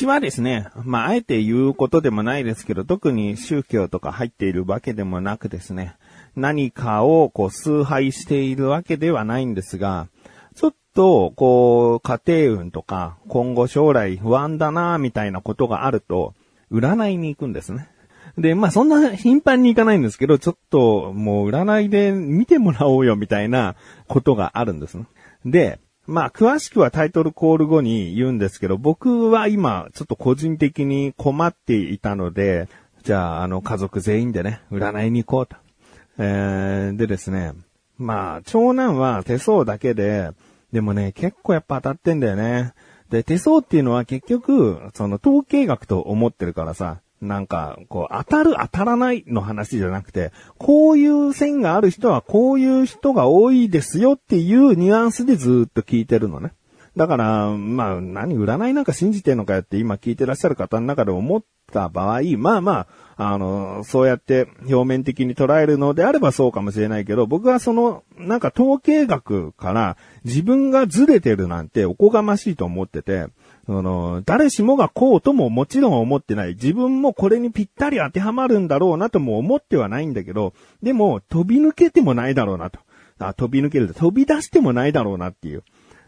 うちはですね、まあ、あえて言うことでもないですけど、特に宗教とか入っているわけでもなくですね、何かをこう崇拝しているわけではないんですが、ちょっと、こう、家庭運とか、今後将来不安だなみたいなことがあると、占いに行くんですね。で、まあそんな頻繁に行かないんですけど、ちょっともう占いで見てもらおうよみたいなことがあるんですね。で、まあ詳しくはタイトルコール後に言うんですけど、僕は今ちょっと個人的に困っていたので、じゃああの家族全員でね、占いに行こうと。えー、でですね、まあ長男は手相だけで、でもね、結構やっぱ当たってんだよね。で、手相っていうのは結局、その統計学と思ってるからさ、なんか、こう、当たる当たらないの話じゃなくて、こういう線がある人はこういう人が多いですよっていうニュアンスでずっと聞いてるのね。だから、まあ、何、占いなんか信じてんのかよって今聞いてらっしゃる方の中で思った場合、まあまあ、あの、そうやって表面的に捉えるのであればそうかもしれないけど、僕はその、なんか統計学から自分がずれてるなんておこがましいと思ってて、その、誰しもがこうとももちろん思ってない。自分もこれにぴったり当てはまるんだろうなとも思ってはないんだけど、でも飛び抜けてもないだろうなと。あ飛び抜ける。飛び出してもないだろうなっていう。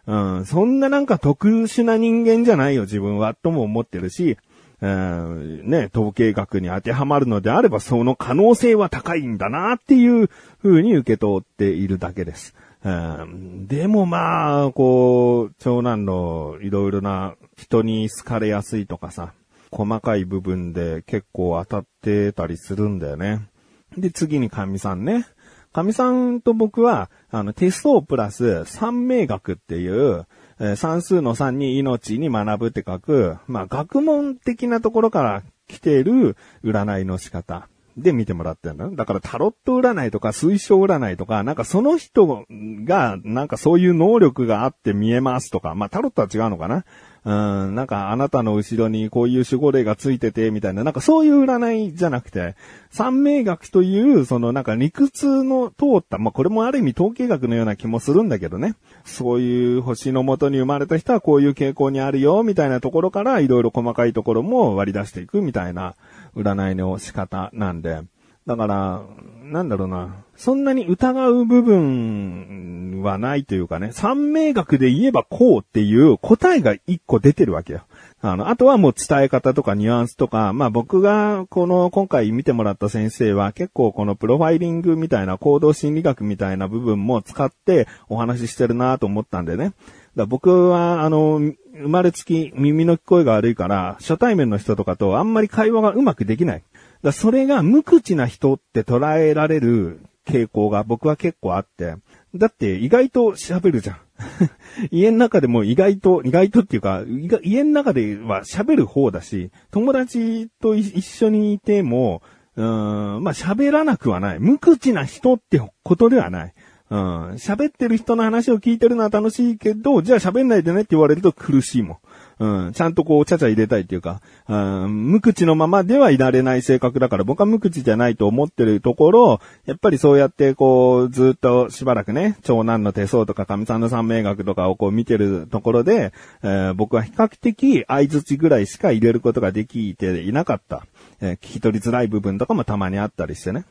うん、そんななんか特殊な人間じゃないよ自分はとも思ってるし、うん、ね、統計学に当てはまるのであればその可能性は高いんだなっていう風に受け取っているだけです。うん、でもまあ、こう、長男のいろいろな人に好かれやすいとかさ、細かい部分で結構当たってたりするんだよね。で、次に神さんね。神さんと僕は、あの、テストプラス三名学っていう、えー、算数の3に命に学ぶって書く、まあ、学問的なところから来ている占いの仕方。で見てもらってんだ。だからタロット占いとか推奨占いとか、なんかその人が、なんかそういう能力があって見えますとか、まあタロットは違うのかな。うん、なんかあなたの後ろにこういう守護霊がついてて、みたいな、なんかそういう占いじゃなくて、三名学という、そのなんか理屈の通った、まあこれもある意味統計学のような気もするんだけどね。そういう星の元に生まれた人はこういう傾向にあるよ、みたいなところからいろいろ細かいところも割り出していくみたいな。占いの仕方なんで。だから、なんだろうな。そんなに疑う部分はないというかね、三名学で言えばこうっていう答えが一個出てるわけよ。あの、あとはもう伝え方とかニュアンスとか、まあ僕がこの今回見てもらった先生は結構このプロファイリングみたいな行動心理学みたいな部分も使ってお話ししてるなと思ったんでね。だ僕はあの、生まれつき耳の聞こえが悪いから、初対面の人とかとあんまり会話がうまくできない。だそれが無口な人って捉えられる傾向が僕は結構あって、だって意外と喋るじゃん。家の中でも意外と、意外とっていうか、家の中では喋る方だし、友達と一緒にいても、うーん、まあ喋らなくはない。無口な人ってことではない。うん、喋ってる人の話を聞いてるのは楽しいけど、じゃあ喋んないでねって言われると苦しいもん。うん、ちゃんとこう、ちゃちゃ入れたいっていうか、うん、無口のままではいられない性格だから、僕は無口じゃないと思ってるところ、やっぱりそうやってこう、ずっとしばらくね、長男の手相とか神さんの三名学とかをこう見てるところで、えー、僕は比較的相槌ぐらいしか入れることができていなかった。えー、聞き取りづらい部分とかもたまにあったりしてね。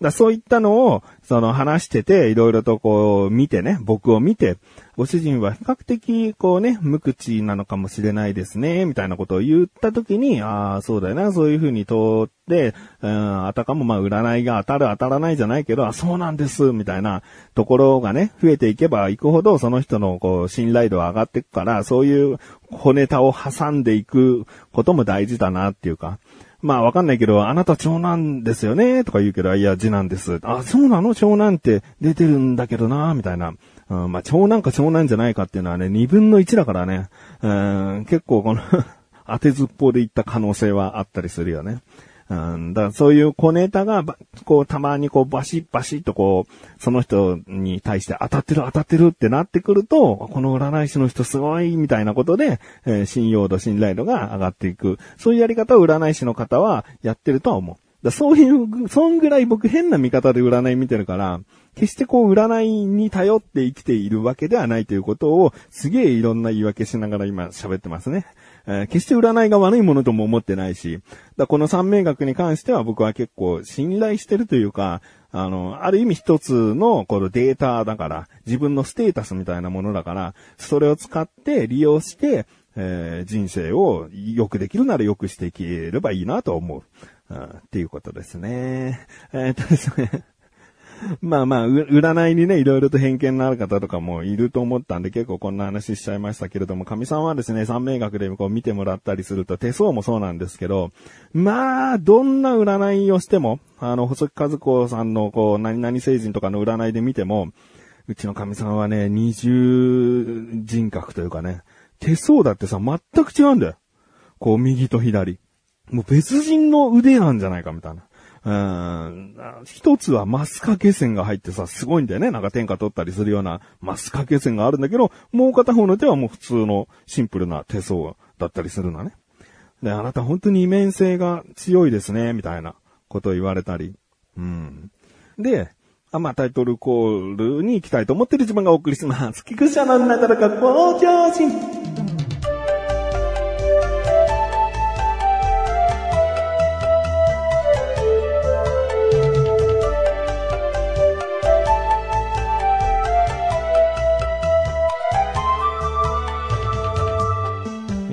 だそういったのを、その話してて、いろいろとこう見てね、僕を見て、ご主人は比較的こうね、無口なのかもしれないですね、みたいなことを言った時に、ああ、そうだよな、そういうふうに通って、うん、あたかもまあ占いが当たる当たらないじゃないけど、あ、そうなんです、みたいなところがね、増えていけばいくほど、その人のこう、信頼度は上がっていくから、そういう小ネタを挟んでいくことも大事だなっていうか、まあわかんないけど、あなた長男ですよねとか言うけど、いや、次男です。あ、そうなの？長男って出てるんだけどなみたいな。うん、まあ長男か長男じゃないかっていうのはね、二分の一だからね。うん、結構この 当てずっぽうで言った可能性はあったりするよね。うん、だそういう小ネタが、こう、たまにこう、バシッバシッとこう、その人に対して当たってる当たってるってなってくると、この占い師の人すごいみたいなことで、えー、信用度、信頼度が上がっていく。そういうやり方を占い師の方はやってるとは思う。だそういう、そんぐらい僕変な見方で占い見てるから、決してこう占いに頼って生きているわけではないということを、すげえいろんな言い訳しながら今喋ってますね。えー、決して占いが悪いものとも思ってないし、だこの三名学に関しては僕は結構信頼してるというか、あの、ある意味一つのこのデータだから、自分のステータスみたいなものだから、それを使って利用して、えー、人生を良くできるなら良くしていければいいなと思う。うん、っていうことですね。えー、っとですね。まあまあ、占いにね、いろいろと偏見のある方とかもいると思ったんで結構こんな話しちゃいましたけれども、神さんはですね、三名学でこう見てもらったりすると手相もそうなんですけど、まあ、どんな占いをしても、あの、細木和子さんのこう、何々星人とかの占いで見ても、うちの神さんはね、二重人格というかね、手相だってさ、全く違うんだよ。こう、右と左。もう別人の腕なんじゃないかみたいな。うん。一つはマス掛け線が入ってさ、すごいんだよね。なんか天下取ったりするようなマス掛け線があるんだけど、もう片方の手はもう普通のシンプルな手相だったりするのね。で、あなた本当に二面性が強いですね、みたいなことを言われたり。うん。で、あまあ、タイトルコールに行きたいと思ってる自分がお送りします。菊池のなだらか向上心。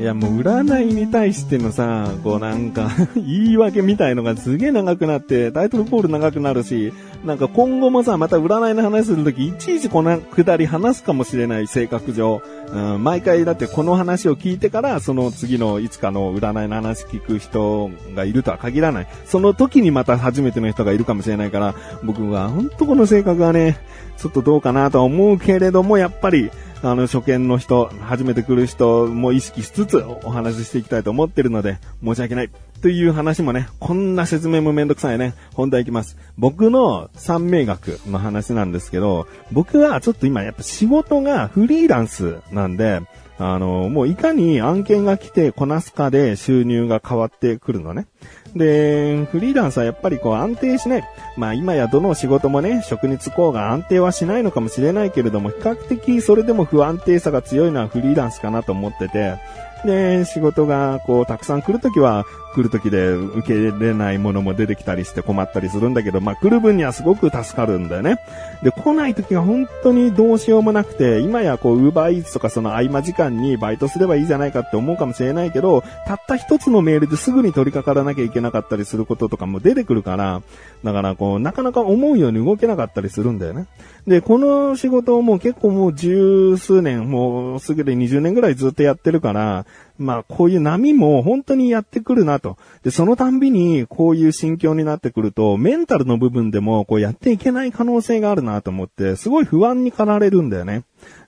や、もう占いに対してのさ、こうなんか 言い訳みたいのがすげえ長くなって、タイトルコール長くなるし、なんか今後もさ、また占いの話するとき、いちいちこのくだり話すかもしれない性格上。うん、毎回だってこの話を聞いてから、その次のいつかの占いの話聞く人がいるとは限らない。その時にまた初めての人がいるかもしれないから、僕は本当この性格はね、ちょっとどうかなとは思うけれども、やっぱり、あの、初見の人、初めて来る人も意識しつつお話ししていきたいと思ってるので、申し訳ない。という話もね、こんな説明もめんどくさいね。本題いきます。僕の三名学の話なんですけど、僕はちょっと今やっぱ仕事がフリーランスなんで、あの、もういかに案件が来てこなすかで収入が変わってくるのね。で、フリーランスはやっぱりこう安定しない。まあ今やどの仕事もね、職に就こうが安定はしないのかもしれないけれども、比較的それでも不安定さが強いのはフリーランスかなと思ってて、で、仕事がこうたくさん来るときは、来る時で受け入れないものも出てきたりして困ったりするんだけど、まあ来る分にはすごく助かるんだよね。で、来ない時が本当にどうしようもなくて、今やこう、ウーバーイーツとかその合間時間にバイトすればいいじゃないかって思うかもしれないけど、たった一つのメールですぐに取り掛からなきゃいけなかったりすることとかも出てくるから、だからこう、なかなか思うように動けなかったりするんだよね。で、この仕事をもう結構もう十数年、もうすぐで20年ぐらいずっとやってるから、まあこういう波も本当にやってくるなと。で、そのたんびにこういう心境になってくると、メンタルの部分でもこうやっていけない可能性があるなと思って、すごい不安に駆られるんだよね。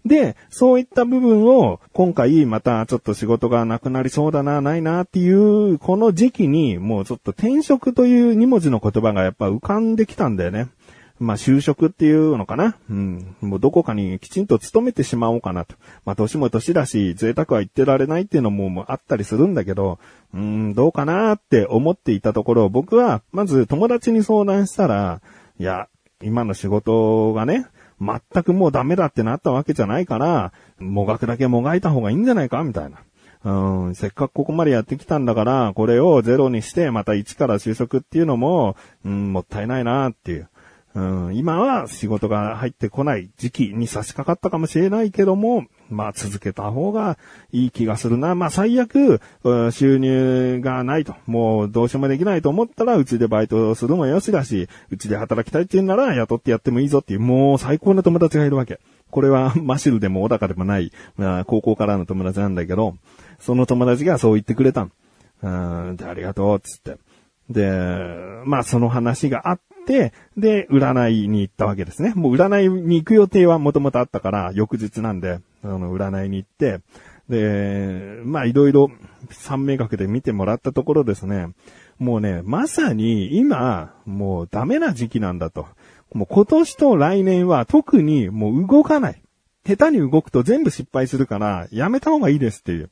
で、そういった部分を今回またちょっと仕事がなくなりそうだな、ないなっていう、この時期にもうちょっと転職という2文字の言葉がやっぱ浮かんできたんだよね。まあ、就職っていうのかな？うん。もうどこかにきちんと勤めてしまおうかなと。まあ、年も年だし、贅沢は言ってられないっていうのももうあったりするんだけど、うん、どうかなって思っていたところ、僕は、まず友達に相談したら、いや、今の仕事がね、全くもうダメだってなったわけじゃないから、もがくだけもがいた方がいいんじゃないかみたいな。うん、せっかくここまでやってきたんだから、これをゼロにして、また一から就職っていうのも、うん、もったいないなっていう。うん、今は仕事が入ってこない時期に差し掛かったかもしれないけども、まあ続けた方がいい気がするな。まあ最悪、収入がないと、もうどうしようもできないと思ったら、うちでバイトするもよしだし、うちで働きたいって言うなら雇ってやってもいいぞっていう、もう最高な友達がいるわけ。これはマシルでも小高でもない、まあ、高校からの友達なんだけど、その友達がそう言ってくれたうん、で、ありがとう、つって。で、まあその話があっ、てで、占いに行ったわけですね。もう占いに行く予定はもともとあったから、翌日なんで、あの、占いに行って、で、まあいろいろ三名学で見てもらったところですね、もうね、まさに今、もうダメな時期なんだと。もう今年と来年は特にもう動かない。下手に動くと全部失敗するから、やめた方がいいですっていう、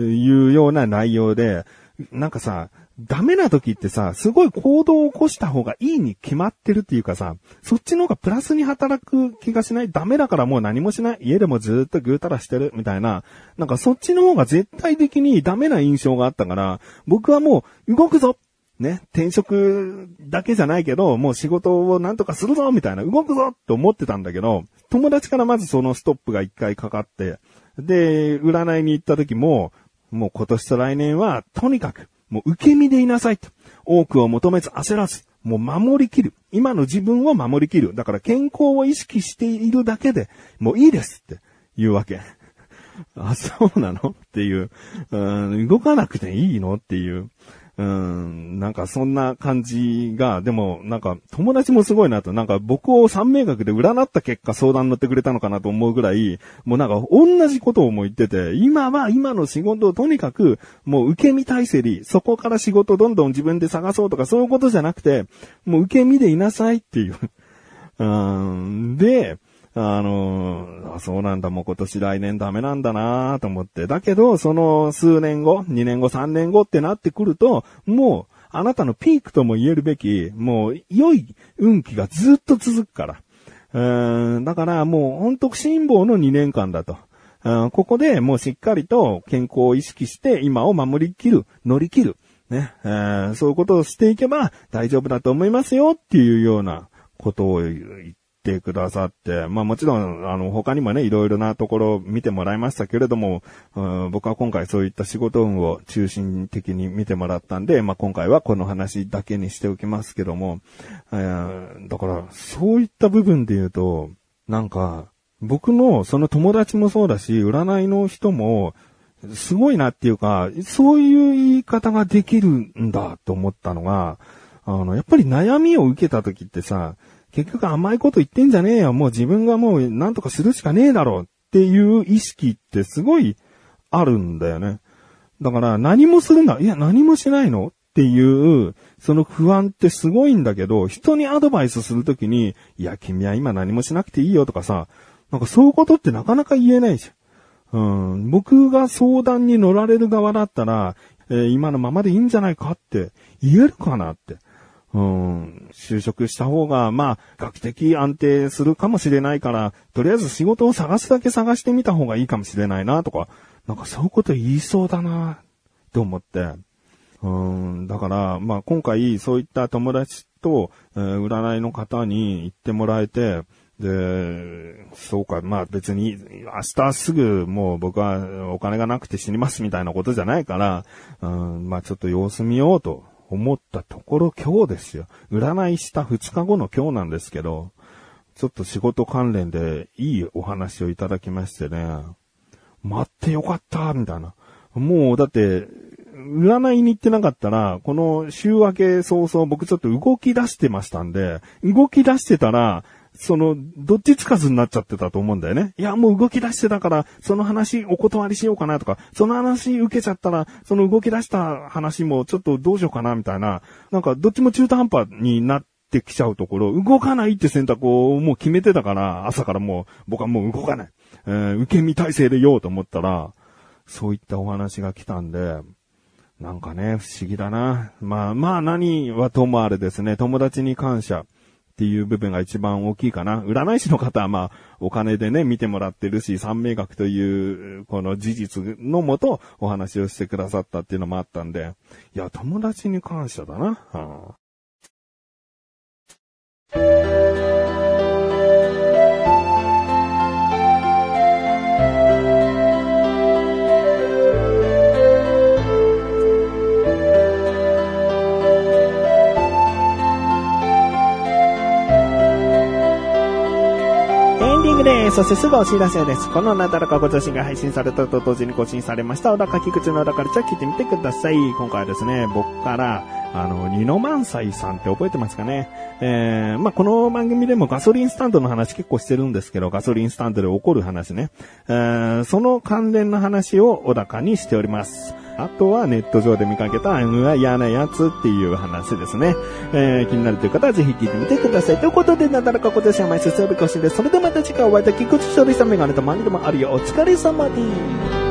いうような内容で、なんかさ、ダメな時ってさ、すごい行動を起こした方がいいに決まってるっていうかさ、そっちの方がプラスに働く気がしない。ダメだからもう何もしない。家でもずっとぐうたらしてるみたいな、なんかそっちの方が絶対的にダメな印象があったから、僕はもう動くぞ！ね、転職だけじゃないけど、もう仕事をなんとかするぞ！みたいな、動くぞ！って思ってたんだけど、友達からまずそのストップが一回かかって、で、占いに行った時も、もう今年と来年は、とにかく、もう受け身でいなさいと。多くを求めず焦らず、もう守りきる。今の自分を守りきる。だから健康を意識しているだけで、もういいですって言うわけ。あ、そうなの？っていう、うん。動かなくていいの？っていう。うん、なんかそんな感じが、でもなんか友達もすごいなと、なんか僕を三名学で占った結果相談乗ってくれたのかなと思うぐらい、もうなんか同じことをも言ってて、今は今の仕事をとにかくもう受け身体制に、そこから仕事どんどん自分で探そうとかそういうことじゃなくて、もう受け身でいなさいっていう。うん、で、あの、あそうなんだ、もう今年来年ダメなんだなと思って。だけど、その数年後、2年後、3年後ってなってくると、もう、あなたのピークとも言えるべき、もう、良い運気がずっと続くから。うん、だからもう、本当辛抱の2年間だと。ここでもうしっかりと健康を意識して今を守りきる、乗り切る。ね、えー、そういうことをしていけば大丈夫だと思いますよっていうようなことを言ってくださって、まあもちろん、あの、他にもね、いろいろなところ見てもらいましたけれども、うん、僕は今回そういった仕事運を中心的に見てもらったんで、まあ今回はこの話だけにしておきますけども、えー、だから、そういった部分で言うと、なんか、僕のその友達もそうだし、占いの人も、すごいなっていうか、そういう言い方ができるんだと思ったのが、あの、やっぱり悩みを受けた時ってさ、結局甘いこと言ってんじゃねえよ。もう自分がもう何とかするしかねえだろうっていう意識ってすごいあるんだよね。だから何もするな。いや、何もしないのっていう、その不安ってすごいんだけど、人にアドバイスするときに、いや、君は今何もしなくていいよとかさ、なんかそういうことってなかなか言えないじゃん。うん、僕が相談に乗られる側だったら、えー、今のままでいいんじゃないかって言えるかなって。うん、就職した方が、まあ、学的安定するかもしれないから、とりあえず仕事を探すだけ探してみた方がいいかもしれないな、とか、なんかそういうこと言いそうだな、と思って。うん、だから、まあ今回そういった友達と、えー、占いの方に行ってもらえて、で、そうか、まあ別に、明日すぐもう僕はお金がなくて死にますみたいなことじゃないから、うん、まあちょっと様子見ようと。思ったところ今日ですよ。占いした2日後の今日なんですけど、ちょっと仕事関連でいいお話をいただきましてね、待ってよかった、みたいな。もうだって、占いに行ってなかったら、この週明け早々僕ちょっと動き出してましたんで、動き出してたら、その、どっちつかずになっちゃってたと思うんだよね。いや、もう動き出してたから、その話お断りしようかなとか、その話受けちゃったら、その動き出した話もちょっとどうしようかなみたいな、なんかどっちも中途半端になってきちゃうところ、動かないって選択をもう決めてたから、朝からもう、僕はもう動かない。えー、受け身体制でようと思ったら、そういったお話が来たんで、なんかね、不思議だな。まあまあ何はともあれですね、友達に感謝。っていう部分が一番大きいかな。占い師の方はまあ、お金でね、見てもらってるし、三名学という、この事実のもと、お話をしてくださったっていうのもあったんで、いや、友達に感謝だな。はあそしてすぐお知らせです。このなだらかご女子が配信されたと同時に更新されました、小高菊池の小高ちゃ聞いてみてください。今回はですね、僕から、あの、ニノマンサイさんって覚えてますかねえー、まあ、この番組でもガソリンスタンドの話結構してるんですけど、ガソリンスタンドで起こる話ね。えー、その関連の話を小高にしております。あとはネット上で見かけた、うわ嫌なやつっていう話ですね。えー、気になるという方はぜひ聞いてみてください。ということで、なだらか今年は毎週水曜日更新です。それではまた次回お会いできくちしょりさんメガネとマニでもあるよ。お疲れ様です。